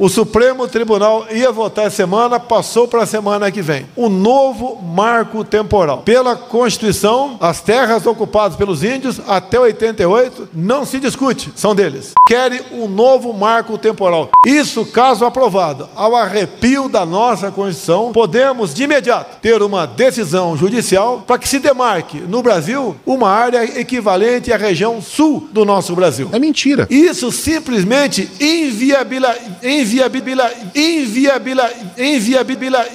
O Supremo Tribunal ia votar essa semana, passou para a semana que vem. O novo marco temporal. Pela Constituição, as terras ocupadas pelos índios até 88 não se discute, são deles. Querem um novo marco temporal. Isso, caso aprovado, ao arrepio da nossa Constituição, podemos de imediato ter uma decisão judicial para que se demarque no Brasil uma área equivalente à região sul do nosso Brasil. É mentira. Isso simplesmente inviabila, inviabila, inviabila, inviabila.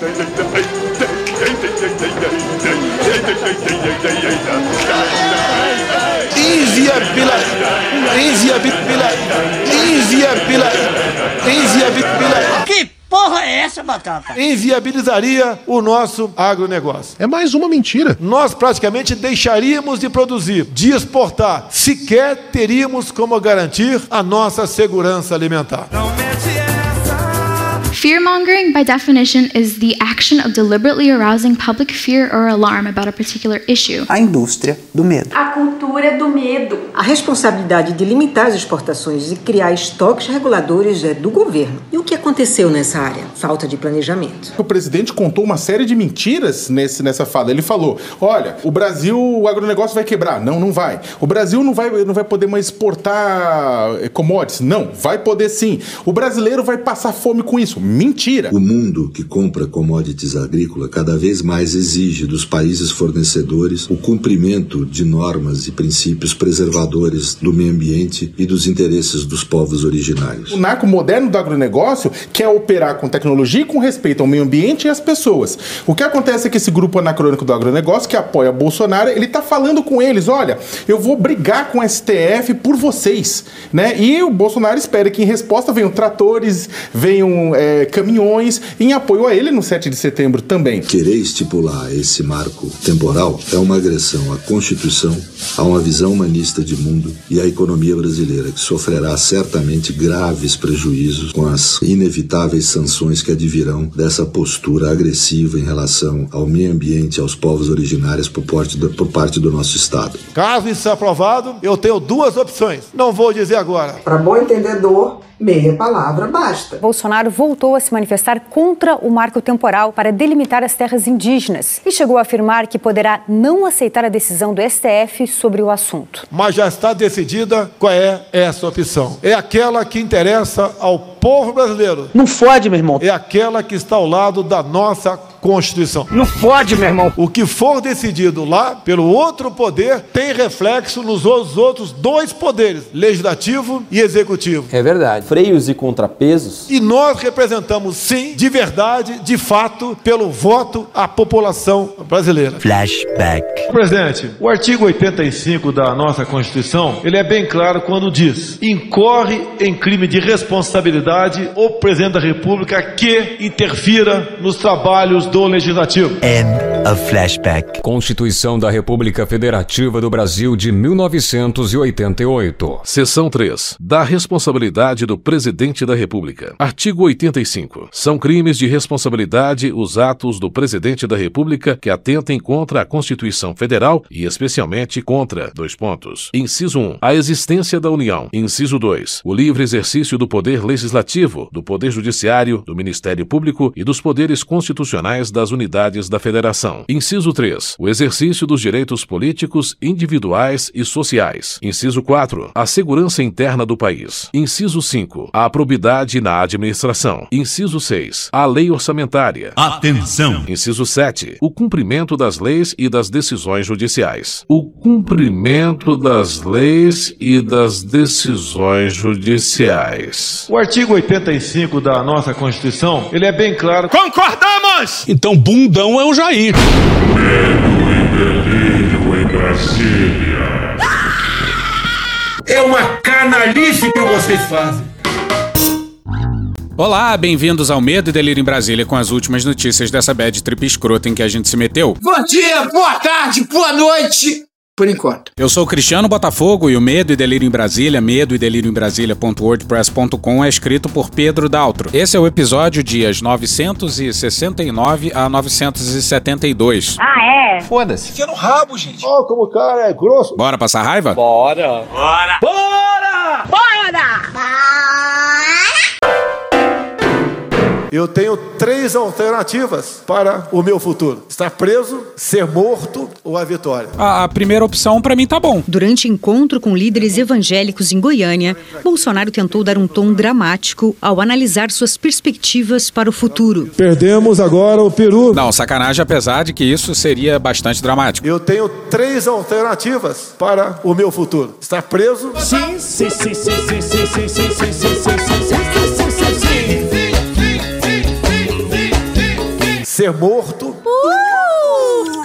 Inviabila, inviabila, inviabila, inviabila. Que porra é essa, Batata? Inviabilizaria o nosso agronegócio. É mais uma mentira. Nós praticamente deixaríamos de produzir, de exportar, sequer teríamos como garantir a nossa segurança alimentar. Fear mongering, by definition, is the action of deliberately arousing public fear or alarm about a particular issue. A indústria do medo. A cultura do medo. A responsabilidade de limitar as exportações e criar estoques reguladores é do governo. E o que aconteceu nessa área? Falta de planejamento. O presidente contou uma série de mentiras nesse, nessa fala. Ele falou: olha, o Brasil, o agronegócio vai quebrar. Não, não vai. O Brasil não vai, não vai poder mais exportar eh, commodities. Não, vai poder sim. O brasileiro vai passar fome com isso. Mentira. O mundo que compra commodities agrícolas cada vez mais exige dos países fornecedores o cumprimento de normas e princípios preservadores do meio ambiente e dos interesses dos povos originários. O narco moderno do agronegócio quer operar com tecnologia e com respeito ao meio ambiente e às pessoas. O que acontece é que esse grupo anacrônico do agronegócio, que apoia Bolsonaro, ele está falando com eles: olha, eu vou brigar com o STF por vocês. Né? E o Bolsonaro espera que em resposta venham tratores, venham. É, caminhões em apoio a ele no 7 de setembro também. Querer estipular esse marco temporal é uma agressão à Constituição, a uma visão humanista de mundo e à economia brasileira, que sofrerá certamente graves prejuízos com as inevitáveis sanções que advirão dessa postura agressiva em relação ao meio ambiente e aos povos originários por parte do, por parte do nosso Estado. Caso isso seja aprovado, eu tenho duas opções. Não vou dizer agora. Para bom entendedor, meia palavra basta. Bolsonaro voltou a se manifestar contra o marco temporal para delimitar as terras indígenas e chegou a afirmar que poderá não aceitar a decisão do STF sobre o assunto. Mas já está decidida qual é essa opção. É aquela que interessa ao povo brasileiro. Não fode, meu irmão. É aquela que está ao lado da nossa Constituição. Não fode, meu irmão. O que for decidido lá pelo outro poder tem reflexo nos outros dois poderes, legislativo e executivo. É verdade. Freios e contrapesos. E nós representamos, sim, de verdade, de fato, pelo voto a população brasileira. Flashback. Presidente, o artigo 85 da nossa Constituição, ele é bem claro quando diz: incorre em crime de responsabilidade o presidente da República que interfira nos trabalhos do legislativo. End of flashback. Constituição da República Federativa do Brasil de 1988. Seção 3. Da responsabilidade do presidente da República. Artigo 85. São crimes de responsabilidade os atos do presidente da República que atentem contra a Constituição Federal e especialmente contra dois pontos. Inciso 1. A existência da União. Inciso 2. O livre exercício do poder legislativo, do poder judiciário, do Ministério Público e dos poderes constitucionais das unidades da Federação. Inciso 3. O exercício dos direitos políticos, individuais e sociais. Inciso 4. A segurança interna do país. Inciso 5. A probidade na administração. Inciso 6. A lei orçamentária. Atenção! Inciso 7. O cumprimento das leis e das decisões judiciais. O cumprimento das leis e das decisões judiciais. O artigo 85 da nossa Constituição, ele é bem claro. Concordamos! Então bundão é o Jair. Medo e delírio em Brasília. É uma canalice que vocês fazem. Olá, bem-vindos ao Medo e Delírio em Brasília com as últimas notícias dessa bad trip escrota em que a gente se meteu. Bom dia, boa tarde, boa noite. Por enquanto. Eu sou o Cristiano Botafogo e o Medo e Delírio em Brasília, medo e delírio em Brasília.wordpress.com é escrito por Pedro Daltro. Esse é o episódio dias 969 a 972. Ah, é? Foda-se. Fica no rabo, gente. Ó, oh, como o cara é grosso. Bora passar raiva? Bora. Bora. Bora. Bora! Bora! Eu tenho três alternativas para o meu futuro: estar preso, ser morto ou a vitória. A, primeira opção para mim tá bom. Durante encontro com líderes evangélicos em Goiânia, Bolsonaro tentou dar um tom dramático ao analisar suas perspectivas para o futuro. Perdemos agora o Peru. Não, sacanagem, apesar de que isso seria bastante dramático. Eu tenho três alternativas para o meu futuro: estar preso. Sim, sim, sim, sim, sim, sim, sim, sim, sim, sim, sim, Ser morto.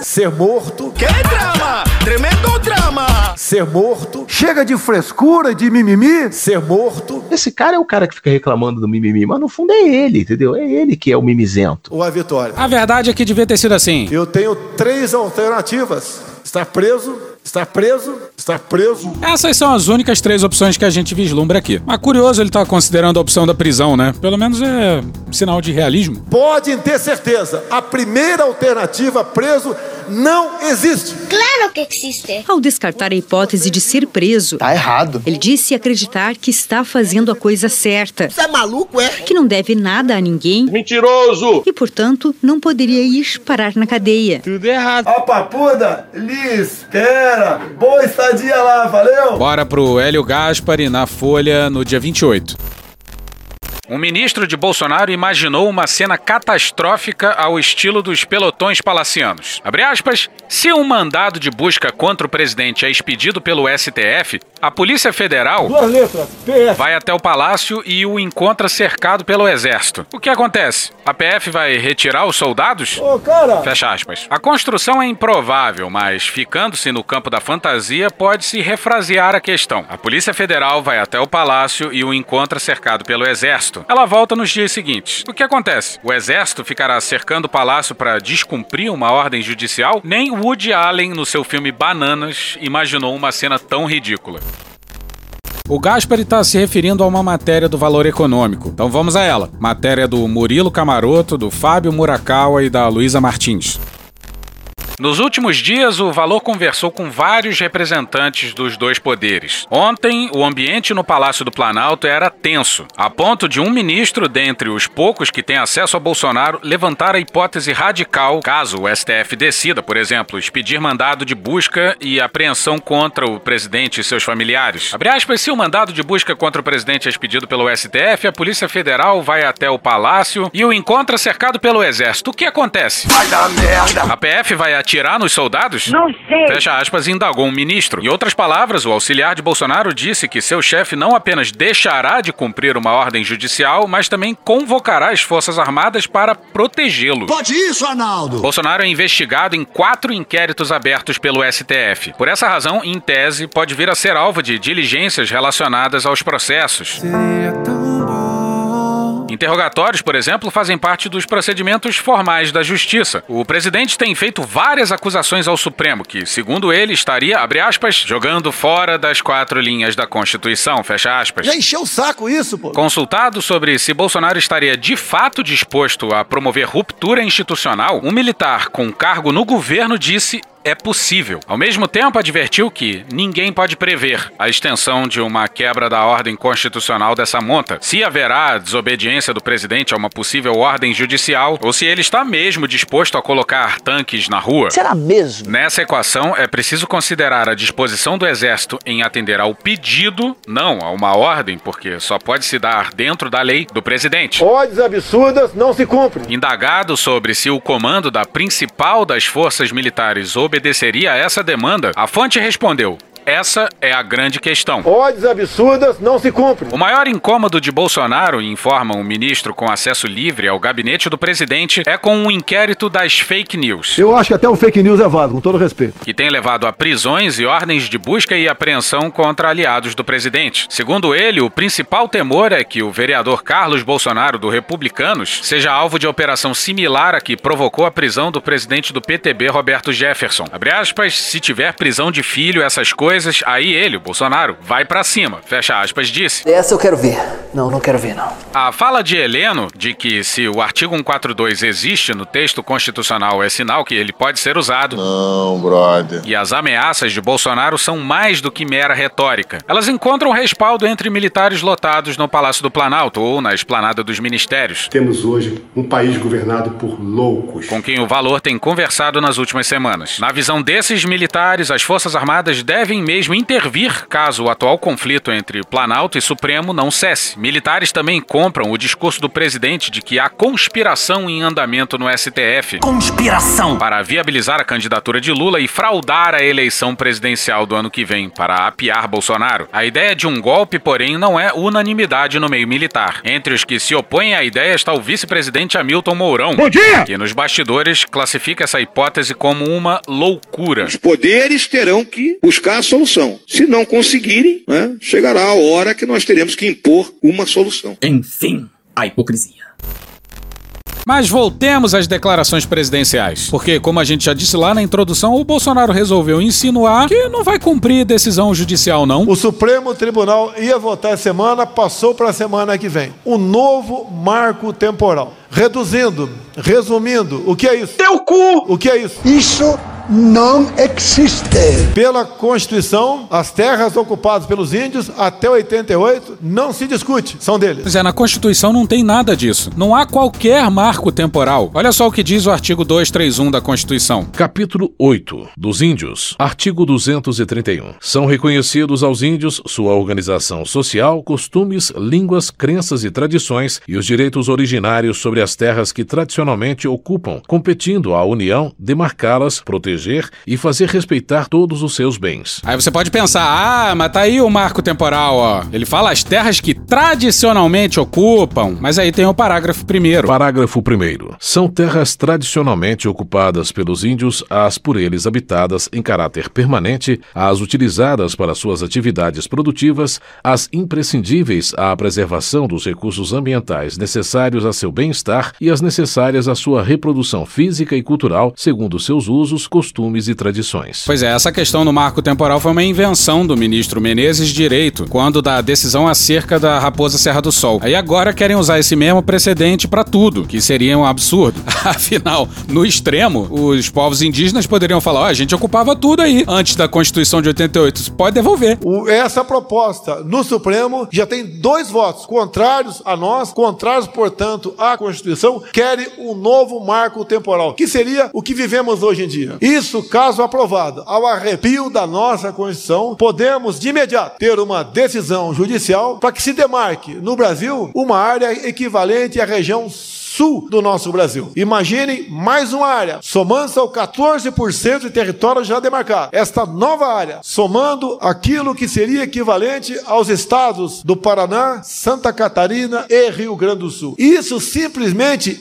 Ser morto. Que drama! Tremendo drama! Ser morto. Chega de frescura, de mimimi. Ser morto. Esse cara é o cara que fica reclamando do mimimi, mas no fundo é ele, entendeu? É ele que é o mimizento. Ou a vitória. A verdade é que devia ter sido assim. Eu tenho três alternativas: estar preso, estar preso, estar preso. Essas são as únicas três opções que a gente vislumbra aqui. Mas curioso ele tá considerando a opção da prisão, né? Pelo menos é sinal de realismo. Podem ter certeza, a primeira alternativa, preso, não existe. Claro que existe. Ao descartar a hipótese de ser preso, Tá errado. ele disse acreditar que está fazendo a coisa certa, Você é maluco, é? que não deve nada a ninguém Mentiroso! e, portanto, não poderia ir parar na cadeia. Tudo errado. Ó, papuda, Liz, espera. Boa estadia lá, valeu? Bora pro Hélio Gaspari na Folha no dia 28. Um ministro de Bolsonaro imaginou uma cena catastrófica ao estilo dos pelotões palacianos. Abre aspas, se um mandado de busca contra o presidente é expedido pelo STF, a Polícia Federal letras, vai até o palácio e o encontra cercado pelo exército. O que acontece? A PF vai retirar os soldados? Ô, cara. Fecha aspas. A construção é improvável, mas ficando-se no campo da fantasia, pode-se refrasear a questão. A Polícia Federal vai até o palácio e o encontra cercado pelo exército. Ela volta nos dias seguintes. O que acontece? O exército ficará cercando o palácio para descumprir uma ordem judicial? Nem Woody Allen, no seu filme Bananas, imaginou uma cena tão ridícula. O Gaspari está se referindo a uma matéria do Valor Econômico. Então vamos a ela. Matéria do Murilo Camaroto, do Fábio Murakawa e da Luísa Martins. Nos últimos dias, o Valor conversou com vários representantes dos dois poderes. Ontem, o ambiente no Palácio do Planalto era tenso, a ponto de um ministro, dentre os poucos que têm acesso a Bolsonaro, levantar a hipótese radical, caso o STF decida, por exemplo, expedir mandado de busca e apreensão contra o presidente e seus familiares. Abre aspas, se o mandado de busca contra o presidente é expedido pelo STF, a Polícia Federal vai até o Palácio e o encontra cercado pelo Exército. O que acontece? Vai dar merda! A PF vai atirar nos soldados? Não sei. Fecha aspas, indagou um ministro. Em outras palavras, o auxiliar de Bolsonaro disse que seu chefe não apenas deixará de cumprir uma ordem judicial, mas também convocará as Forças Armadas para protegê-lo. Pode isso, Arnaldo! Bolsonaro é investigado em quatro inquéritos abertos pelo STF. Por essa razão, em tese, pode vir a ser alvo de diligências relacionadas aos processos. Interrogatórios, por exemplo, fazem parte dos procedimentos formais da justiça. O presidente tem feito várias acusações ao Supremo, que, segundo ele, estaria, abre aspas, jogando fora das quatro linhas da Constituição, fecha aspas. Já encheu o saco isso, pô. Consultado sobre se Bolsonaro estaria de fato disposto a promover ruptura institucional, um militar com cargo no governo disse é possível. Ao mesmo tempo, advertiu que ninguém pode prever a extensão de uma quebra da ordem constitucional dessa monta, se haverá desobediência do presidente a uma possível ordem judicial ou se ele está mesmo disposto a colocar tanques na rua. Será mesmo? Nessa equação, é preciso considerar a disposição do Exército em atender ao pedido, não a uma ordem, porque só pode se dar dentro da lei do presidente. Ordens absurdas não se cumprem. Indagado sobre se o comando da principal das forças militares obedeceria a essa demanda, a fonte respondeu: essa é a grande questão. Ordens absurdas não se cumprem. O maior incômodo de Bolsonaro, informa um ministro com acesso livre ao gabinete do presidente, é com um inquérito das fake news. Eu acho que até o fake news é válido, com todo respeito. Que tem levado a prisões e ordens de busca e apreensão contra aliados do presidente. Segundo ele, o principal temor é que o vereador Carlos Bolsonaro, do Republicanos, seja alvo de operação similar a que provocou a prisão do presidente do PTB, Roberto Jefferson. Abre aspas, se tiver prisão de filho, essas coisas coisas, aí ele, o Bolsonaro, vai pra cima. Fecha aspas, disse. Essa eu quero ver. Não, não quero ver, não. A fala de Heleno de que se o artigo 142 existe no texto constitucional é sinal que ele pode ser usado. Não, brother. E as ameaças de Bolsonaro são mais do que mera retórica. Elas encontram respaldo entre militares lotados no Palácio do Planalto ou na esplanada dos ministérios. Temos hoje um país governado por loucos. Com quem o valor tem conversado nas últimas semanas. Na visão desses militares, as Forças Armadas devem mesmo intervir caso o atual conflito entre Planalto e Supremo não cesse. Militares também compram o discurso do presidente de que há conspiração em andamento no STF. Conspiração! Para viabilizar a candidatura de Lula e fraudar a eleição presidencial do ano que vem para apiar Bolsonaro. A ideia de um golpe, porém, não é unanimidade no meio militar. Entre os que se opõem à ideia está o vice-presidente Hamilton Mourão. Bom dia! Que nos bastidores classifica essa hipótese como uma loucura. Os poderes terão que buscar solução. Se não conseguirem, né, chegará a hora que nós teremos que impor uma solução. Enfim, a hipocrisia. Mas voltemos às declarações presidenciais. Porque, como a gente já disse lá na introdução, o Bolsonaro resolveu insinuar que não vai cumprir decisão judicial, não. O Supremo Tribunal ia votar semana, passou para a semana que vem. O novo marco temporal. Reduzindo, resumindo, o que é isso? Teu cu! O que é isso? Isso não existe. Pela Constituição, as terras ocupadas pelos índios até 88 não se discute, são deles. Pois é, na Constituição não tem nada disso. Não há qualquer marco temporal. Olha só o que diz o artigo 231 da Constituição. Capítulo 8 dos Índios. Artigo 231. São reconhecidos aos índios sua organização social, costumes, línguas, crenças e tradições e os direitos originários sobre as terras que tradicionalmente ocupam, competindo à União demarcá-las, proteger e fazer respeitar todos os seus bens. Aí você pode pensar, ah, mas tá aí o marco temporal, ó. Ele fala as terras que tradicionalmente ocupam, mas aí tem o parágrafo primeiro. Parágrafo primeiro. São terras tradicionalmente ocupadas pelos índios, as por eles habitadas em caráter permanente, as utilizadas para suas atividades produtivas, as imprescindíveis à preservação dos recursos ambientais necessários a seu bem-estar e as necessárias à sua reprodução física e cultural, segundo seus usos, costumes e tradições. Pois é, essa questão no marco temporal foi uma invenção do ministro Menezes Direito, quando da decisão acerca da Raposa Serra do Sol. Aí agora querem usar esse mesmo precedente para tudo, que seria um absurdo. Afinal, no extremo, os povos indígenas poderiam falar: ó, a gente ocupava tudo aí antes da Constituição de 88. Pode devolver. O- essa proposta no Supremo já tem dois votos contrários a nós, contrários, portanto, à Constituição, querem um novo marco temporal, que seria o que vivemos hoje em dia. Isso, caso aprovado, ao arrepio da nossa Constituição, podemos de imediato ter uma decisão judicial para que se demarque no Brasil uma área equivalente à região sul do nosso Brasil. Imaginem mais uma área, somando-se ao 14% de território já demarcado. Esta nova área, somando aquilo que seria equivalente aos estados do Paraná, Santa Catarina e Rio Grande do Sul. Isso simplesmente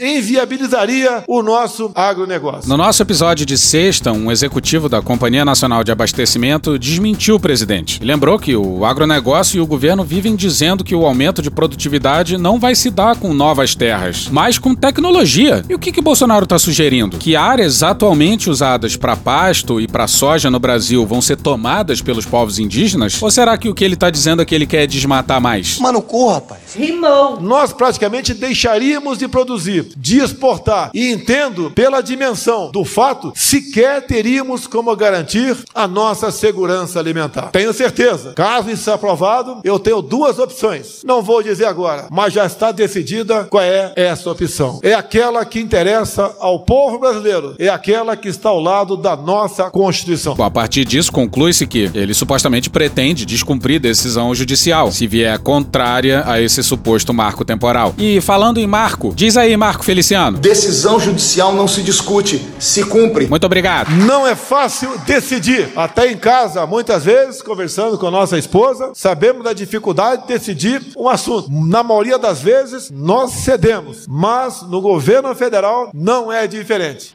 inviabilizaria o nosso agronegócio. No nosso episódio de sexta, um executivo da Companhia Nacional de Abastecimento desmentiu o presidente. Lembrou que o agronegócio e o governo vivem dizendo que o aumento de produtividade não vai se dar com novas terras, mas com tecnologia. E o que, que Bolsonaro está sugerindo? Que áreas atualmente usadas para pasto e para soja no Brasil vão ser tomadas pelos povos indígenas? Ou será que o que ele está dizendo é que ele quer desmatar mais? Mano, cu, rapaz. Rimou. Nós praticamente deixaríamos de produzir, de exportar. E entendo, pela dimensão do fato, sequer teríamos como garantir a nossa segurança alimentar. Tenho certeza. Caso isso seja aprovado, eu tenho duas opções. Não vou dizer agora, mas já está decidida qual é essa opção. É aquela que interessa ao povo brasileiro. É aquela que está ao lado da nossa Constituição. Bom, a partir disso, conclui-se que ele supostamente pretende descumprir decisão judicial, se vier contrária a esse suposto marco temporal. E falando em marco, diz aí, Marco Feliciano. Decisão judicial não se discute, se cumpre. Muito obrigado. Não é fácil decidir. Até em casa, muitas vezes, conversando com a nossa esposa, sabemos da dificuldade de decidir um assunto. Na maioria das vezes, nós cedemos. Mas no governo federal não é diferente.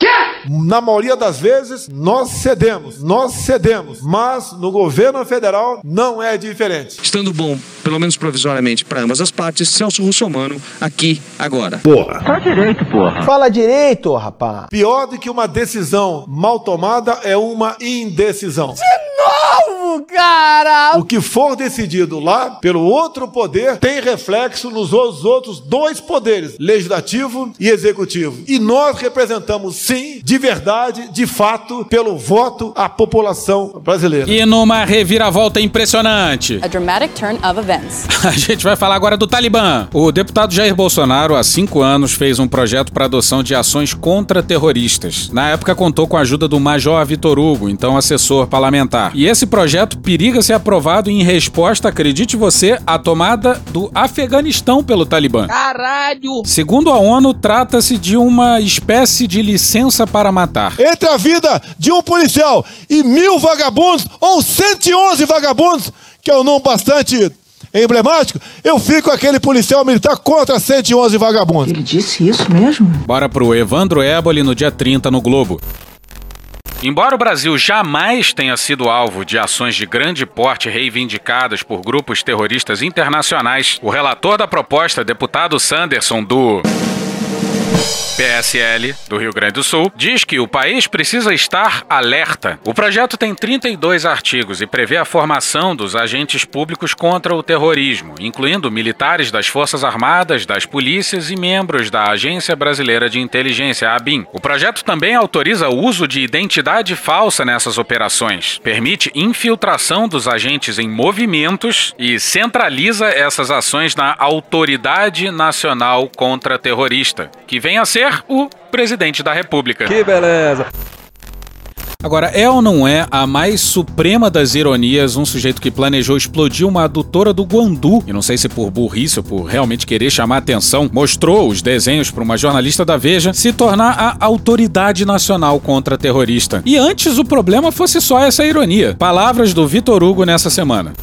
Na maioria das vezes, nós cedemos. Nós cedemos. Mas no governo federal não é diferente. Estando bom, pelo menos provisoriamente, para ambas as partes, Celso Russomano, aqui, agora. Porra. Fala direito, porra. Fala direito, rapaz. Pior do que uma decisão mal tomada é uma indecisão. novo, cara! O que for decidido lá pelo outro poder tem reflexo nos os outros dois poderes, legislativo e executivo. E nós representamos, sim, de verdade, de fato, pelo voto, a população brasileira. E numa reviravolta impressionante. A dramatic turn of events. A gente vai falar agora do Talibã. O deputado Jair Bolsonaro, há cinco anos, fez um projeto para adoção de ações contra terroristas. Na época, contou com a ajuda do Major Vitor Hugo, então assessor parlamentar. E esse projeto periga ser aprovado em resposta, acredite você, à tomada do Afeganistão pelo Talibã. Caralho! Segundo a ONU, trata-se de uma espécie de licença para matar. Entre a vida de um policial e mil vagabundos, ou 111 vagabundos, que é um número bastante emblemático, eu fico aquele policial militar contra 111 vagabundos. Ele disse isso mesmo? Bora pro Evandro Éboli no dia 30 no Globo. Embora o Brasil jamais tenha sido alvo de ações de grande porte reivindicadas por grupos terroristas internacionais, o relator da proposta, deputado Sanderson, do. PSL do Rio Grande do Sul, diz que o país precisa estar alerta. O projeto tem 32 artigos e prevê a formação dos agentes públicos contra o terrorismo, incluindo militares das Forças Armadas, das polícias e membros da Agência Brasileira de Inteligência, ABIN. O projeto também autoriza o uso de identidade falsa nessas operações, permite infiltração dos agentes em movimentos e centraliza essas ações na Autoridade Nacional Contra-Terrorista, que vem a ser o presidente da República. Que beleza! Agora, é ou não é a mais suprema das ironias um sujeito que planejou explodir uma adutora do Guandu, e não sei se por burrice ou por realmente querer chamar atenção, mostrou os desenhos para uma jornalista da Veja, se tornar a autoridade nacional contra terrorista. E antes o problema fosse só essa ironia. Palavras do Vitor Hugo nessa semana.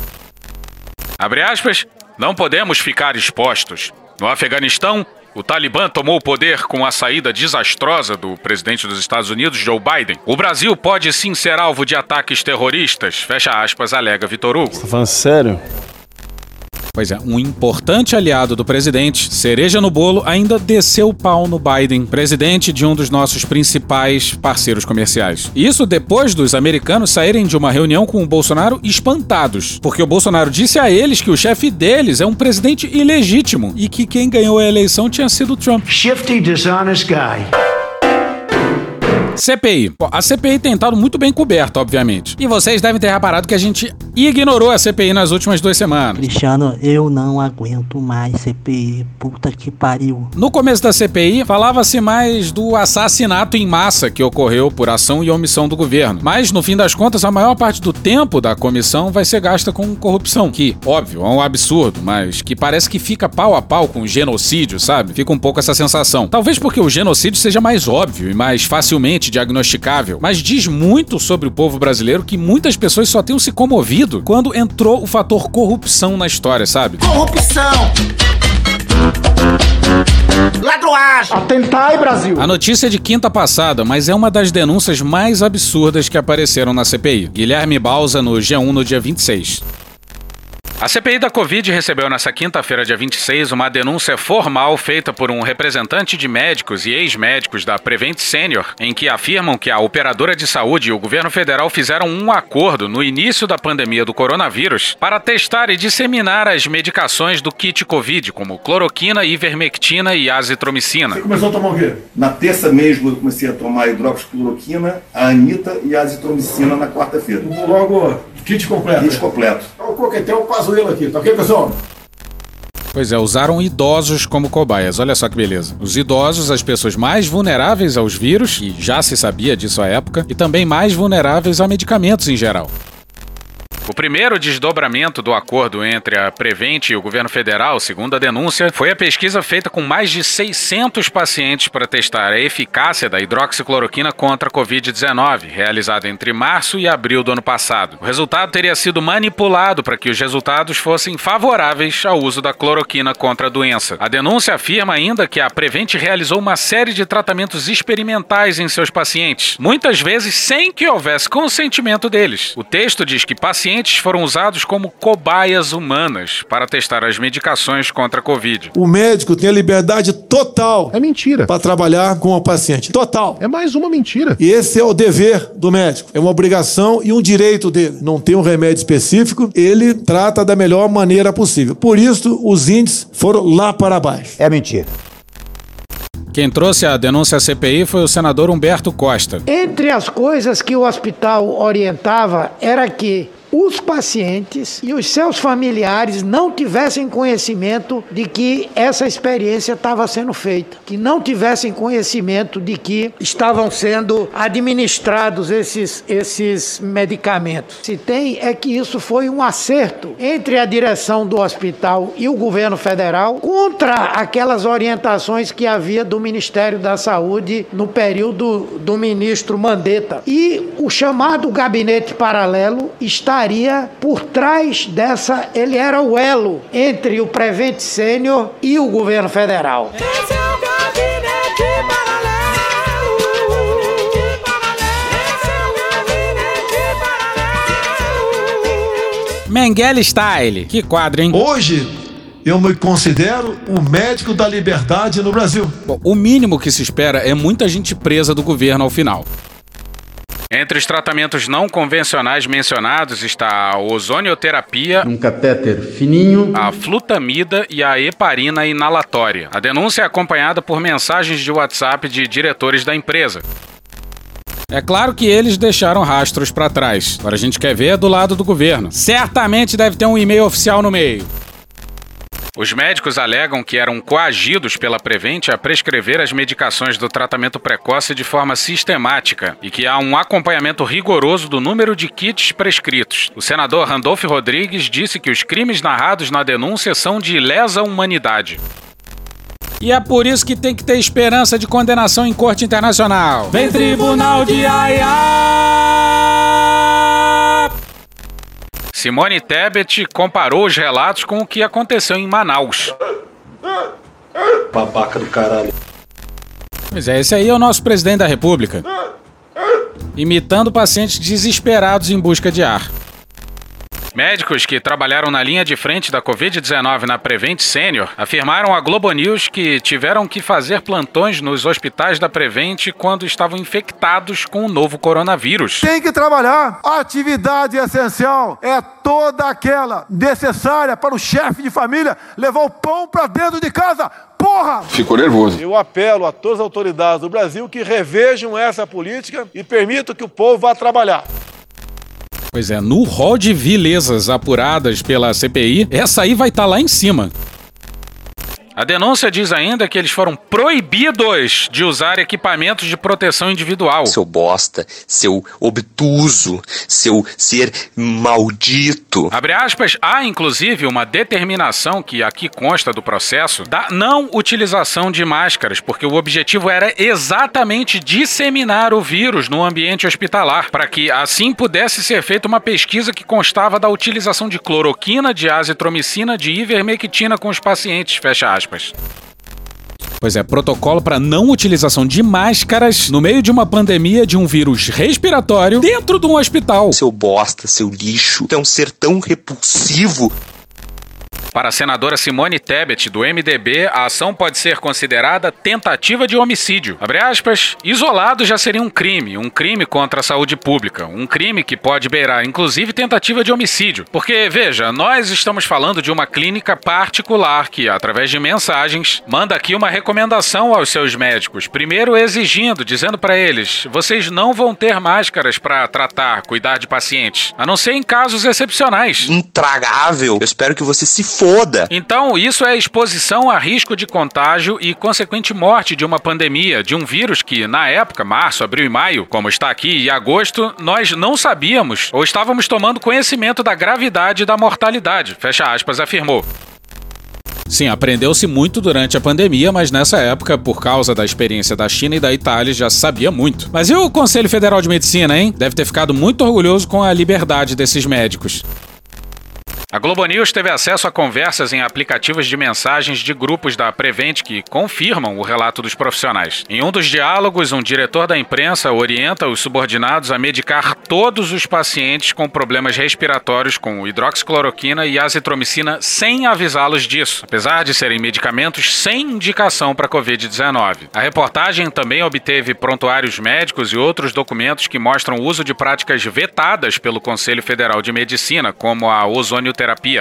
Abre aspas, não podemos ficar expostos. No Afeganistão, o Talibã tomou o poder com a saída desastrosa do presidente dos Estados Unidos, Joe Biden. O Brasil pode sim ser alvo de ataques terroristas, fecha aspas, alega Vitor Hugo. Tá falando sério? Pois é, um importante aliado do presidente, cereja no bolo, ainda desceu o pau no Biden, presidente de um dos nossos principais parceiros comerciais. Isso depois dos americanos saírem de uma reunião com o Bolsonaro espantados, porque o Bolsonaro disse a eles que o chefe deles é um presidente ilegítimo e que quem ganhou a eleição tinha sido Trump. Shifty, dishonest guy. CPI. A CPI tem estado muito bem coberta, obviamente. E vocês devem ter reparado que a gente ignorou a CPI nas últimas duas semanas. Cristiano, eu não aguento mais CPI. Puta que pariu. No começo da CPI, falava-se mais do assassinato em massa que ocorreu por ação e omissão do governo. Mas, no fim das contas, a maior parte do tempo da comissão vai ser gasta com corrupção, que, óbvio, é um absurdo, mas que parece que fica pau a pau com genocídio, sabe? Fica um pouco essa sensação. Talvez porque o genocídio seja mais óbvio e mais facilmente diagnosticável, mas diz muito sobre o povo brasileiro que muitas pessoas só tenham se comovido quando entrou o fator corrupção na história, sabe? Corrupção! Ladroagem! Atentai, Brasil! A notícia é de quinta passada, mas é uma das denúncias mais absurdas que apareceram na CPI. Guilherme Balsa no G1 no dia 26. A CPI da Covid recebeu nesta quinta-feira, dia 26, uma denúncia formal feita por um representante de médicos e ex-médicos da Prevent Senior, em que afirmam que a operadora de saúde e o governo federal fizeram um acordo no início da pandemia do coronavírus para testar e disseminar as medicações do kit Covid, como cloroquina, ivermectina e azitromicina. Você começou a tomar o quê? Na terça mesmo eu comecei a tomar hidroxicloroquina, a Anitta e a azitromicina na quarta-feira. Logo, kit completo. Kit completo. O coquetel Pazuello aqui, tá ok, pessoal? Pois é, usaram idosos como cobaias. Olha só que beleza. Os idosos, as pessoas mais vulneráveis aos vírus, e já se sabia disso à época, e também mais vulneráveis a medicamentos em geral. O primeiro desdobramento do acordo entre a Prevent e o governo federal, segundo a denúncia, foi a pesquisa feita com mais de 600 pacientes para testar a eficácia da hidroxicloroquina contra a Covid-19, realizada entre março e abril do ano passado. O resultado teria sido manipulado para que os resultados fossem favoráveis ao uso da cloroquina contra a doença. A denúncia afirma ainda que a Prevent realizou uma série de tratamentos experimentais em seus pacientes, muitas vezes sem que houvesse consentimento deles. O texto diz que pacientes pacientes foram usados como cobaias humanas para testar as medicações contra a Covid. O médico tem a liberdade total. É mentira. Para trabalhar com o paciente. Total. É mais uma mentira. E esse é o dever do médico. É uma obrigação e um direito dele. Não tem um remédio específico, ele trata da melhor maneira possível. Por isso, os índices foram lá para baixo. É mentira. Quem trouxe a denúncia à CPI foi o senador Humberto Costa. Entre as coisas que o hospital orientava era que os pacientes e os seus familiares não tivessem conhecimento de que essa experiência estava sendo feita, que não tivessem conhecimento de que estavam sendo administrados esses, esses medicamentos. Se tem é que isso foi um acerto entre a direção do hospital e o governo federal contra aquelas orientações que havia do Ministério da Saúde no período do ministro Mandetta. E o chamado gabinete paralelo está estaria por trás dessa, ele era o elo entre o Prevent Sênior e o governo federal. Esse é o gabinete paralelo. Esse o gabinete paralelo. Mengele Style. Que quadro, hein? Hoje eu me considero o médico da liberdade no Brasil. Bom, o mínimo que se espera é muita gente presa do governo ao final. Entre os tratamentos não convencionais mencionados está a ozonioterapia, um catéter fininho, a flutamida e a heparina inalatória. A denúncia é acompanhada por mensagens de WhatsApp de diretores da empresa. É claro que eles deixaram rastros para trás. Agora a gente quer ver do lado do governo. Certamente deve ter um e-mail oficial no meio. Os médicos alegam que eram coagidos pela Prevent a prescrever as medicações do tratamento precoce de forma sistemática e que há um acompanhamento rigoroso do número de kits prescritos. O senador Randolph Rodrigues disse que os crimes narrados na denúncia são de lesa humanidade. E é por isso que tem que ter esperança de condenação em corte internacional. Vem Tribunal de Haia! Simone Tebet comparou os relatos com o que aconteceu em Manaus. Babaca do caralho. Pois é, esse aí é o nosso presidente da República. Imitando pacientes desesperados em busca de ar. Médicos que trabalharam na linha de frente da Covid-19 na Prevent Senior afirmaram à Globo News que tiveram que fazer plantões nos hospitais da Prevent quando estavam infectados com o novo coronavírus. Tem que trabalhar. A atividade essencial é toda aquela necessária para o chefe de família levar o pão para dentro de casa. Porra! Ficou nervoso. Eu apelo a todas as autoridades do Brasil que revejam essa política e permitam que o povo vá trabalhar. Pois é, no rol de vilezas apuradas pela CPI, essa aí vai estar tá lá em cima. A denúncia diz ainda que eles foram proibidos de usar equipamentos de proteção individual. Seu bosta, seu obtuso, seu ser maldito. Abre aspas, há inclusive uma determinação que aqui consta do processo da não utilização de máscaras, porque o objetivo era exatamente disseminar o vírus no ambiente hospitalar, para que assim pudesse ser feita uma pesquisa que constava da utilização de cloroquina, de azitromicina, de ivermectina com os pacientes, fecha aspas aspas. Pois é, protocolo para não utilização de máscaras no meio de uma pandemia de um vírus respiratório dentro de um hospital. Seu bosta, seu lixo, é um ser tão repulsivo. Para a senadora Simone Tebet, do MDB, a ação pode ser considerada tentativa de homicídio. Aspas, isolado já seria um crime, um crime contra a saúde pública, um crime que pode beirar inclusive tentativa de homicídio. Porque, veja, nós estamos falando de uma clínica particular que, através de mensagens, manda aqui uma recomendação aos seus médicos. Primeiro exigindo, dizendo para eles: vocês não vão ter máscaras para tratar, cuidar de pacientes, a não ser em casos excepcionais. Intragável. Eu espero que você se for foda. Então, isso é exposição a risco de contágio e consequente morte de uma pandemia, de um vírus que, na época, março, abril e maio, como está aqui, e agosto, nós não sabíamos ou estávamos tomando conhecimento da gravidade da mortalidade. Fecha aspas, afirmou. Sim, aprendeu-se muito durante a pandemia, mas nessa época, por causa da experiência da China e da Itália, já se sabia muito. Mas e o Conselho Federal de Medicina, hein? Deve ter ficado muito orgulhoso com a liberdade desses médicos. A Globo News teve acesso a conversas em aplicativos de mensagens de grupos da Prevent que confirmam o relato dos profissionais. Em um dos diálogos, um diretor da imprensa orienta os subordinados a medicar todos os pacientes com problemas respiratórios com hidroxicloroquina e azitromicina sem avisá-los disso, apesar de serem medicamentos sem indicação para Covid-19. A reportagem também obteve prontuários médicos e outros documentos que mostram o uso de práticas vetadas pelo Conselho Federal de Medicina, como a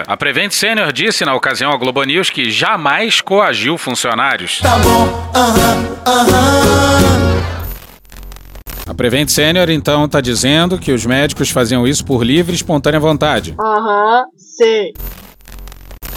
A Prevent Senior disse na ocasião ao Globo News que jamais coagiu funcionários. Tá bom, aham, aham. A Prevent Senior então está dizendo que os médicos faziam isso por livre e espontânea vontade. Aham, sei.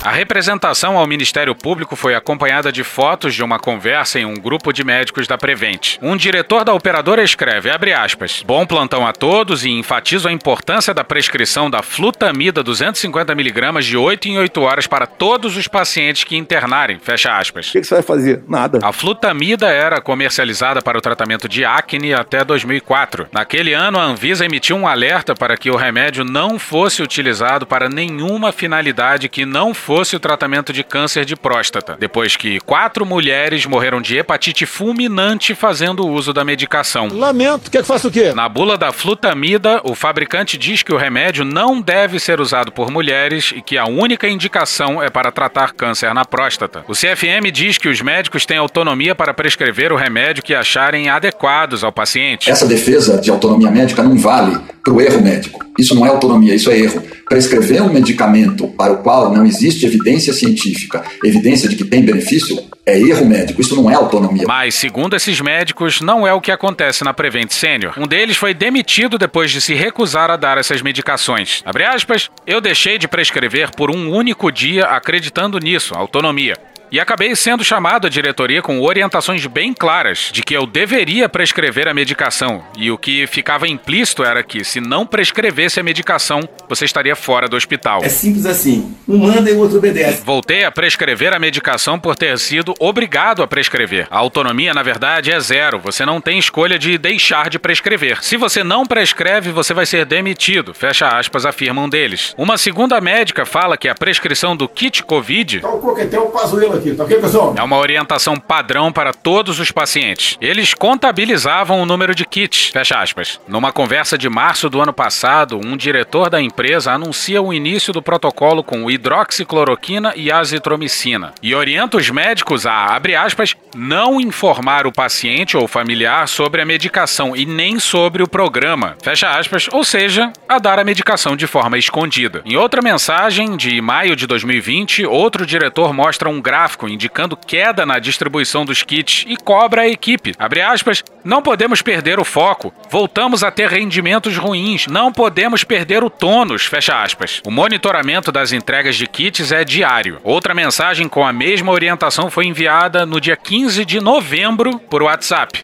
A representação ao Ministério Público foi acompanhada de fotos de uma conversa em um grupo de médicos da Prevent. Um diretor da operadora escreve, abre aspas, bom plantão a todos e enfatizo a importância da prescrição da flutamida 250mg de 8 em 8 horas para todos os pacientes que internarem, fecha aspas. O que, que você vai fazer? Nada. A flutamida era comercializada para o tratamento de acne até 2004. Naquele ano, a Anvisa emitiu um alerta para que o remédio não fosse utilizado para nenhuma finalidade que não fosse o tratamento de câncer de próstata, depois que quatro mulheres morreram de hepatite fulminante fazendo uso da medicação. Lamento, quer que faça o quê? Na bula da flutamida, o fabricante diz que o remédio não deve ser usado por mulheres e que a única indicação é para tratar câncer na próstata. O CFM diz que os médicos têm autonomia para prescrever o remédio que acharem adequados ao paciente. Essa defesa de autonomia médica não vale para o erro médico. Isso não é autonomia, isso é erro. Prescrever um medicamento para o qual não existe evidência científica, evidência de que tem benefício, é erro médico. Isso não é autonomia. Mas, segundo esses médicos, não é o que acontece na Prevent Senior. Um deles foi demitido depois de se recusar a dar essas medicações. Abre aspas, eu deixei de prescrever por um único dia acreditando nisso, autonomia. E acabei sendo chamado à diretoria com orientações bem claras de que eu deveria prescrever a medicação. E o que ficava implícito era que, se não prescrevesse a medicação, você estaria fora do hospital. É simples assim. Um manda e o outro obedece. Voltei a prescrever a medicação por ter sido obrigado a prescrever. A autonomia, na verdade, é zero. Você não tem escolha de deixar de prescrever. Se você não prescreve, você vai ser demitido. Fecha aspas, afirma um deles. Uma segunda médica fala que a prescrição do kit Covid. O coquetel pazuelo aqui, tá ok, pessoal? É uma orientação padrão para todos os pacientes. Eles contabilizavam o número de kits, fecha aspas. Numa conversa de março do ano passado, um diretor da empresa anuncia o início do protocolo com hidroxicloroquina e azitromicina e orienta os médicos a, abre aspas, não informar o paciente ou familiar sobre a medicação e nem sobre o programa, fecha aspas, ou seja, a dar a medicação de forma escondida. Em outra mensagem de maio de 2020, outro diretor mostra um gráfico indicando queda na distribuição dos kits e cobra a equipe. Abre aspas, não podemos perder o foco. Voltamos a ter rendimentos ruins. Não podemos perder o tônus, fecha aspas. O monitoramento das entregas de kits é diário. Outra mensagem com a mesma orientação foi enviada no dia 15 de novembro por WhatsApp.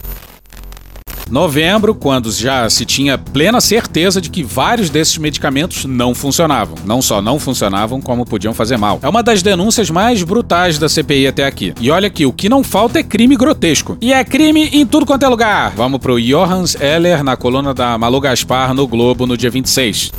Novembro, quando já se tinha plena certeza de que vários desses medicamentos não funcionavam. Não só não funcionavam, como podiam fazer mal. É uma das denúncias mais brutais da CPI até aqui. E olha aqui, o que não falta é crime grotesco. E é crime em tudo quanto é lugar. Vamos pro Johannes Heller na coluna da Malu Gaspar no Globo no dia 26.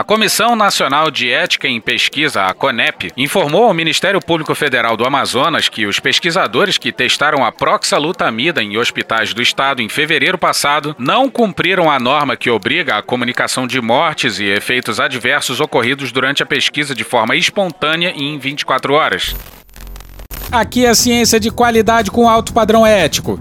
A Comissão Nacional de Ética em Pesquisa, a CONEP, informou ao Ministério Público Federal do Amazonas que os pesquisadores que testaram a proxalutamida em hospitais do estado em fevereiro passado não cumpriram a norma que obriga a comunicação de mortes e efeitos adversos ocorridos durante a pesquisa de forma espontânea e em 24 horas. Aqui é ciência de qualidade com alto padrão ético.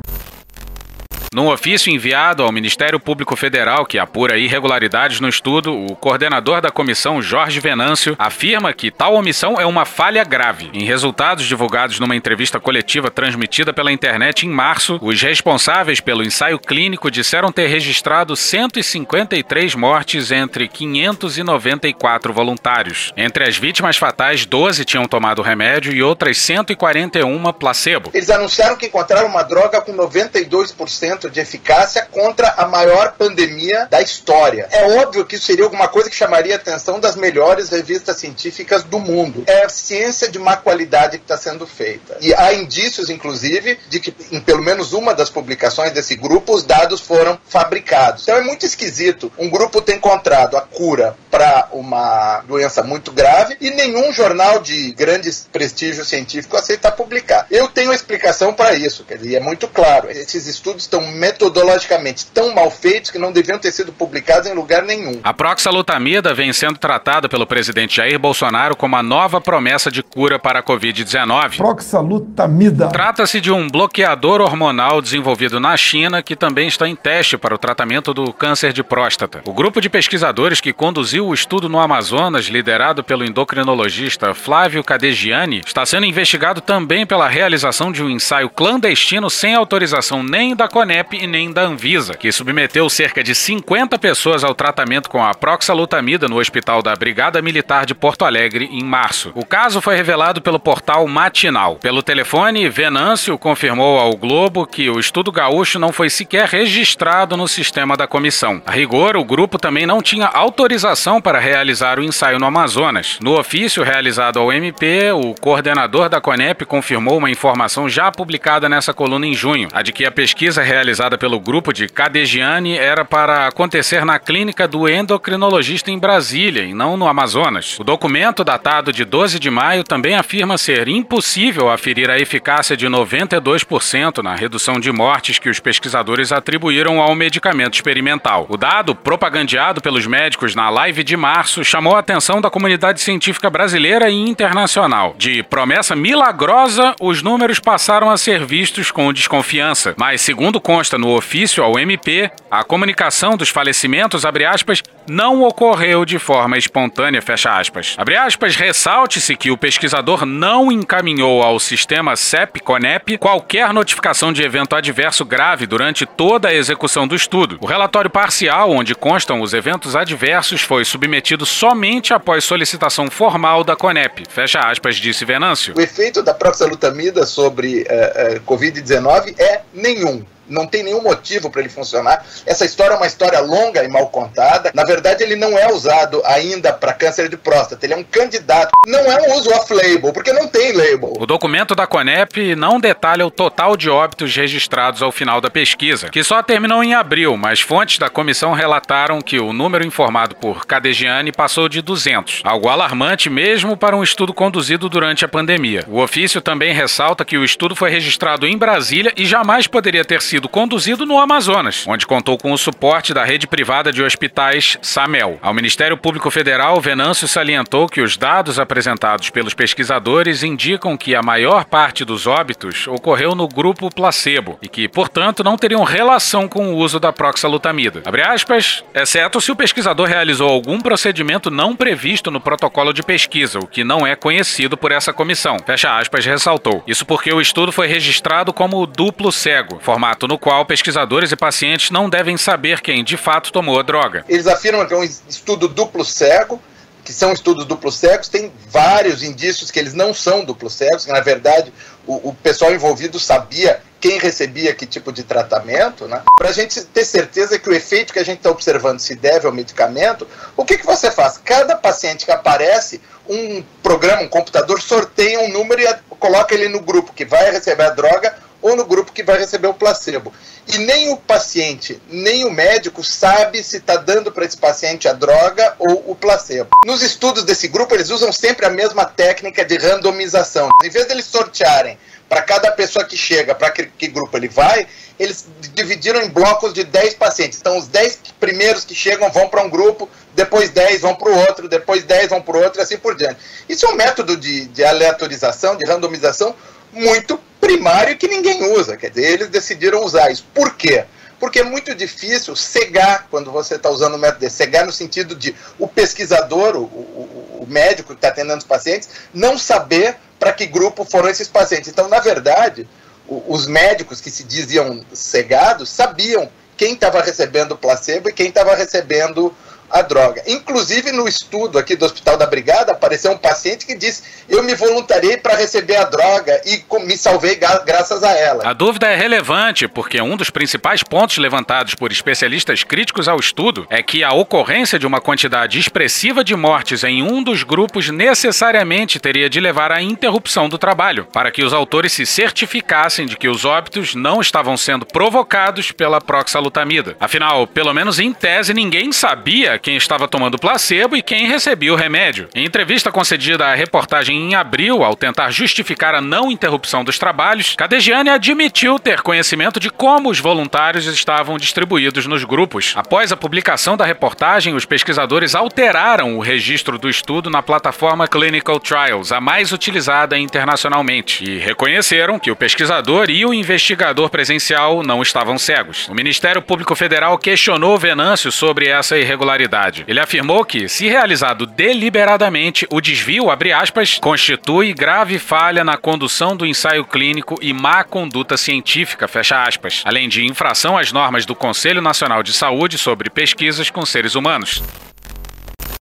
Num ofício enviado ao Ministério Público Federal que apura irregularidades no estudo, o coordenador da comissão, Jorge Venâncio, afirma que tal omissão é uma falha grave. Em resultados divulgados numa entrevista coletiva transmitida pela internet em março, os responsáveis pelo ensaio clínico disseram ter registrado 153 mortes entre 594 voluntários. Entre as vítimas fatais, 12 tinham tomado remédio e outras 141 placebo. Eles anunciaram que encontraram uma droga com 92% de eficácia contra a maior pandemia da história. É óbvio que isso seria alguma coisa que chamaria a atenção das melhores revistas científicas do mundo. É ciência de má qualidade que está sendo feita. E há indícios, inclusive, de que em pelo menos uma das publicações desse grupo os dados foram fabricados. Então é muito esquisito um grupo ter encontrado a cura para uma doença muito grave e nenhum jornal de grande prestígio científico aceita publicar. Eu tenho explicação para isso, quer dizer, é muito claro. Esses estudos estão metodologicamente tão mal feitos que não deviam ter sido publicados em lugar nenhum. A proxalutamida vem sendo tratada pelo presidente Jair Bolsonaro como a nova promessa de cura para a Covid-19. Proxalutamida. Trata-se de um bloqueador hormonal desenvolvido na China que também está em teste para o tratamento do câncer de próstata. O grupo de pesquisadores que conduziu o estudo no Amazonas, liderado pelo endocrinologista Flávio Cadegiani, está sendo investigado também pela realização de um ensaio clandestino sem autorização nem da CONEP e nem da Anvisa, que submeteu cerca de 50 pessoas ao tratamento com a proxalutamida no hospital da Brigada Militar de Porto Alegre em março. O caso foi revelado pelo portal Matinal. Pelo telefone, Venâncio confirmou ao Globo que o estudo gaúcho não foi sequer registrado no sistema da comissão. A rigor, o grupo também não tinha autorização para realizar o ensaio no Amazonas. No ofício realizado ao MP, o coordenador da CONEP confirmou uma informação já publicada nessa coluna em junho, a de que a pesquisa realizada pelo grupo de Cadegiani era para acontecer na clínica do endocrinologista em Brasília e não no Amazonas. O documento, datado de 12 de maio, também afirma ser impossível aferir a eficácia de 92% na redução de mortes que os pesquisadores atribuíram ao medicamento experimental. O dado, propagandeado pelos médicos na live de março, chamou a atenção da comunidade científica brasileira e internacional. De promessa milagrosa, os números passaram a ser vistos com desconfiança. Mas, segundo consta no ofício ao MP, a comunicação dos falecimentos, aspas, não ocorreu de forma espontânea, aspas. Aspas, ressalte-se que o pesquisador não encaminhou ao sistema CEP-CONEP qualquer notificação de evento adverso grave durante toda a execução do estudo. O relatório parcial, onde constam os eventos adversos, foi submetido somente após solicitação formal da CONEP, fecha aspas, disse Venâncio. O efeito da proxalutamida sobre uh, uh, Covid-19 é nenhum não tem nenhum motivo para ele funcionar. Essa história é uma história longa e mal contada. Na verdade, ele não é usado ainda para câncer de próstata. Ele é um candidato. Não é um uso off-label, porque não tem label. O documento da Conep não detalha o total de óbitos registrados ao final da pesquisa, que só terminou em abril, mas fontes da comissão relataram que o número informado por Cadegiani passou de 200, algo alarmante mesmo para um estudo conduzido durante a pandemia. O ofício também ressalta que o estudo foi registrado em Brasília e jamais poderia ter sido sido conduzido no Amazonas, onde contou com o suporte da rede privada de hospitais SAMEL. Ao Ministério Público Federal, Venâncio salientou que os dados apresentados pelos pesquisadores indicam que a maior parte dos óbitos ocorreu no grupo placebo e que, portanto, não teriam relação com o uso da proxalutamida. Abre aspas, exceto se o pesquisador realizou algum procedimento não previsto no protocolo de pesquisa, o que não é conhecido por essa comissão. Fecha aspas, ressaltou. Isso porque o estudo foi registrado como duplo cego, formato no qual pesquisadores e pacientes não devem saber quem de fato tomou a droga. Eles afirmam que é um estudo duplo cego, que são estudos duplos cegos, tem vários indícios que eles não são duplos cegos, que na verdade o, o pessoal envolvido sabia quem recebia que tipo de tratamento, né? Para a gente ter certeza que o efeito que a gente está observando se deve ao medicamento, o que, que você faz? Cada paciente que aparece, um programa, um computador sorteia um número e coloca ele no grupo que vai receber a droga ou no grupo que vai receber o placebo. E nem o paciente, nem o médico sabe se está dando para esse paciente a droga ou o placebo. Nos estudos desse grupo, eles usam sempre a mesma técnica de randomização. Em vez de eles sortearem para cada pessoa que chega, para que, que, grupo ele vai, eles dividiram em blocos de 10 pacientes. Então, os 10 primeiros que chegam vão para um grupo, depois 10 vão para o outro, depois 10 vão para o outro e assim por diante. Isso é um método de, de aleatorização, de randomização muito primário que ninguém usa. Quer dizer, eles decidiram usar isso. Por quê? Porque é muito difícil cegar quando você está usando o método de cegar no sentido de o pesquisador, o, o, o médico que está atendendo os pacientes, não saber para que grupo foram esses pacientes. Então, na verdade, os médicos que se diziam cegados sabiam quem estava recebendo placebo e quem estava recebendo a droga. Inclusive, no estudo aqui do Hospital da Brigada, apareceu um paciente que disse: Eu me voluntariei para receber a droga e me salvei graças a ela. A dúvida é relevante porque um dos principais pontos levantados por especialistas críticos ao estudo é que a ocorrência de uma quantidade expressiva de mortes em um dos grupos necessariamente teria de levar à interrupção do trabalho, para que os autores se certificassem de que os óbitos não estavam sendo provocados pela proxalutamida. Afinal, pelo menos em tese, ninguém sabia quem estava tomando placebo e quem recebia o remédio. Em entrevista concedida à reportagem em abril, ao tentar justificar a não interrupção dos trabalhos, Cadegiani admitiu ter conhecimento de como os voluntários estavam distribuídos nos grupos. Após a publicação da reportagem, os pesquisadores alteraram o registro do estudo na plataforma Clinical Trials, a mais utilizada internacionalmente, e reconheceram que o pesquisador e o investigador presencial não estavam cegos. O Ministério Público Federal questionou Venâncio sobre essa irregularidade. Ele afirmou que, se realizado deliberadamente, o desvio, abre aspas, constitui grave falha na condução do ensaio clínico e má conduta científica, fecha aspas, além de infração às normas do Conselho Nacional de Saúde sobre pesquisas com seres humanos.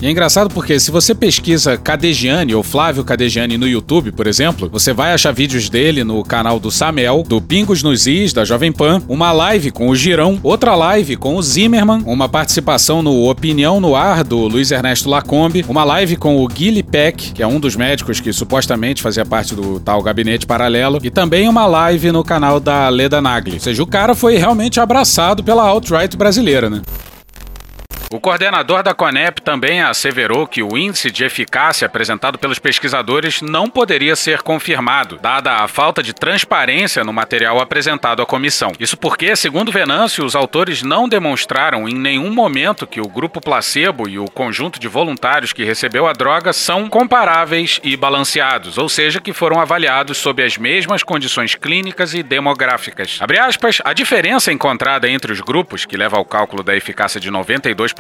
E é engraçado porque se você pesquisa Cadegiani ou Flávio Cadegiani no YouTube, por exemplo, você vai achar vídeos dele no canal do Samel, do Pingos nos Is, da Jovem Pan, uma live com o Girão, outra live com o Zimmerman, uma participação no Opinião no Ar do Luiz Ernesto Lacombe, uma live com o Guilherme Peck, que é um dos médicos que supostamente fazia parte do tal gabinete paralelo, e também uma live no canal da Leda Nagli. Ou seja, o cara foi realmente abraçado pela alt-right brasileira, né? O coordenador da CONEP também asseverou que o índice de eficácia apresentado pelos pesquisadores não poderia ser confirmado, dada a falta de transparência no material apresentado à comissão. Isso porque, segundo Venâncio, os autores não demonstraram em nenhum momento que o grupo placebo e o conjunto de voluntários que recebeu a droga são comparáveis e balanceados, ou seja, que foram avaliados sob as mesmas condições clínicas e demográficas. Aspas, a diferença encontrada entre os grupos, que leva ao cálculo da eficácia de 92%,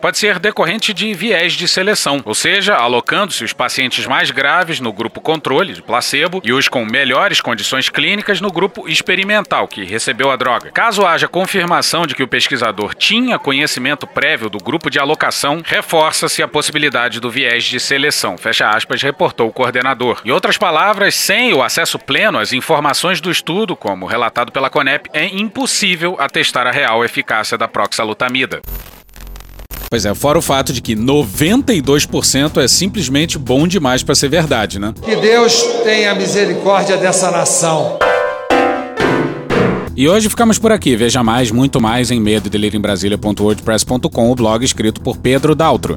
pode ser decorrente de viés de seleção, ou seja, alocando-se os pacientes mais graves no grupo controle, de placebo, e os com melhores condições clínicas no grupo experimental, que recebeu a droga. Caso haja confirmação de que o pesquisador tinha conhecimento prévio do grupo de alocação, reforça-se a possibilidade do viés de seleção, fecha aspas, reportou o coordenador. Em outras palavras, sem o acesso pleno às informações do estudo, como relatado pela CONEP, é impossível atestar a real eficácia da proxalutamida. Pois é, fora o fato de que 92% é simplesmente bom demais para ser verdade, né? Que Deus tenha misericórdia dessa nação. E hoje ficamos por aqui. Veja mais, muito mais em medo em Brasília.wordpress.com, o blog escrito por Pedro Daltro.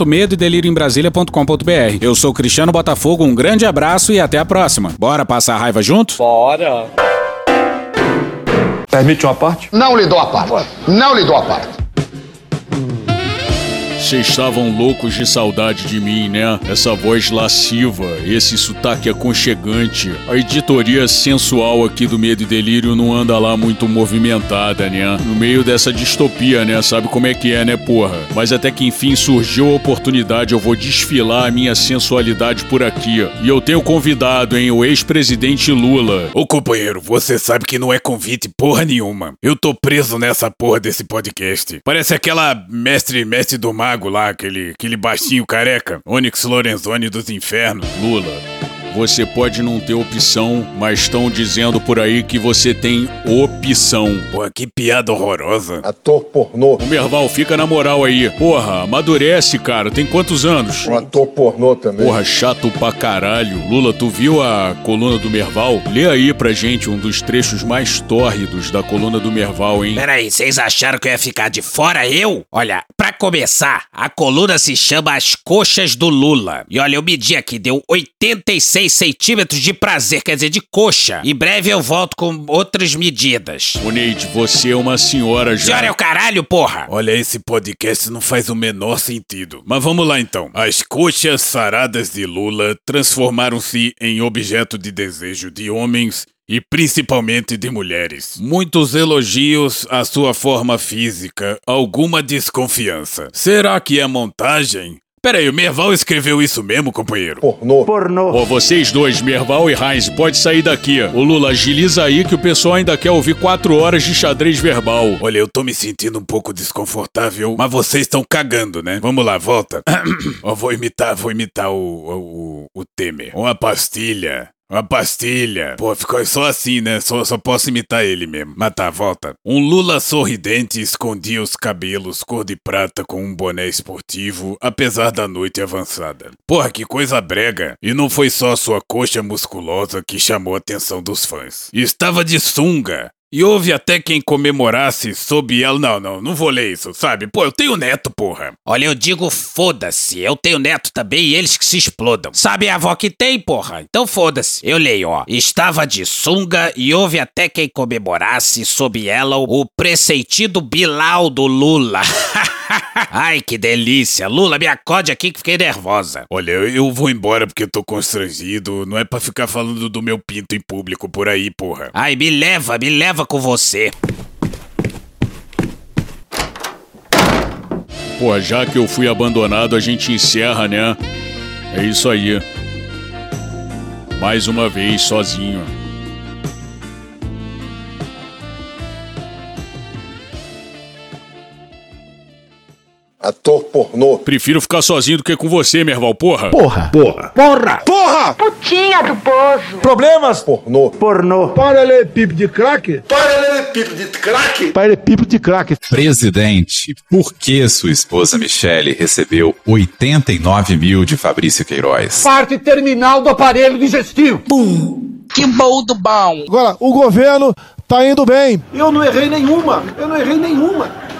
www.medo e delírio em Brasília.com.br. Eu sou Cristiano Botafogo, um grande abraço e até a próxima. Bora passar a raiva junto? Bora! Permite uma parte? Não lhe dou a parte. Não lhe dou a parte. Vocês estavam loucos de saudade de mim, né? Essa voz lasciva, esse sotaque aconchegante. A editoria sensual aqui do Medo e Delírio não anda lá muito movimentada, né? No meio dessa distopia, né? Sabe como é que é, né, porra? Mas até que enfim surgiu a oportunidade, eu vou desfilar a minha sensualidade por aqui. E eu tenho convidado, hein, o ex-presidente Lula. Ô companheiro, você sabe que não é convite porra nenhuma. Eu tô preso nessa porra desse podcast. Parece aquela mestre, mestre do mago lá, aquele, aquele baixinho careca, Onyx Lorenzoni dos infernos. Lula. Você pode não ter opção, mas estão dizendo por aí que você tem opção. Pô, que piada horrorosa. Ator pornô. O Merval, fica na moral aí. Porra, amadurece, cara. Tem quantos anos? Um ator pornô também. Porra, chato pra caralho. Lula, tu viu a coluna do Merval? Lê aí pra gente um dos trechos mais tórridos da coluna do Merval, hein? Peraí, vocês acharam que eu ia ficar de fora eu? Olha, pra começar, a coluna se chama As Coxas do Lula. E olha, eu medi aqui, deu 86 6 centímetros de prazer, quer dizer, de coxa. Em breve eu volto com outras medidas. Neide, você é uma senhora já. Senhora é o caralho, porra! Olha, esse podcast não faz o menor sentido. Mas vamos lá então. As coxas saradas de Lula transformaram-se em objeto de desejo de homens e principalmente de mulheres. Muitos elogios à sua forma física, alguma desconfiança. Será que é montagem? Peraí, o Merval escreveu isso mesmo, companheiro? Pornô. Pornô. Ô, vocês dois, Merval e Heinz, pode sair daqui. Ô, Lula, agiliza aí que o pessoal ainda quer ouvir quatro horas de xadrez verbal. Olha, eu tô me sentindo um pouco desconfortável, mas vocês estão cagando, né? Vamos lá, volta. Ó, vou imitar, vou imitar o, o, o, o Temer. Uma pastilha. Uma pastilha. Pô, ficou só assim, né? Só, só posso imitar ele mesmo. Mas tá, volta. Um Lula sorridente escondia os cabelos cor de prata com um boné esportivo, apesar da noite avançada. Porra, que coisa brega. E não foi só sua coxa musculosa que chamou a atenção dos fãs. Estava de sunga. E houve até quem comemorasse sob ela. Não, não, não vou ler isso, sabe? Pô, eu tenho neto, porra. Olha, eu digo foda-se. Eu tenho neto também e eles que se explodam. Sabe a avó que tem, porra? Então foda-se. Eu leio, ó. Estava de sunga e houve até quem comemorasse sob ela o preceitido Bilal do Lula. Ai, que delícia. Lula, me acode aqui que fiquei nervosa. Olha, eu, vou embora porque eu tô constrangido. Não é pra ficar falando do meu pinto em público por aí, porra. Ai, me leva, me leva com você. Pô, já que eu fui abandonado, a gente encerra, né? É isso aí. Mais uma vez, sozinho. Ator pornô. Prefiro ficar sozinho do que com você, Merval, porra. Porra. Porra. Porra! Porra! Putinha do poço. Problemas? Pornô. Pornô. Paralelepípedo de crack? Paralelepípedo de crack. Paralelepípedo de crack. Presidente, por que sua esposa Michele recebeu 89 mil de Fabrício Queiroz? Parte terminal do aparelho digestivo. Pum. Que bom do bom. Agora, o governo tá indo bem. Eu não errei nenhuma. Eu não errei nenhuma.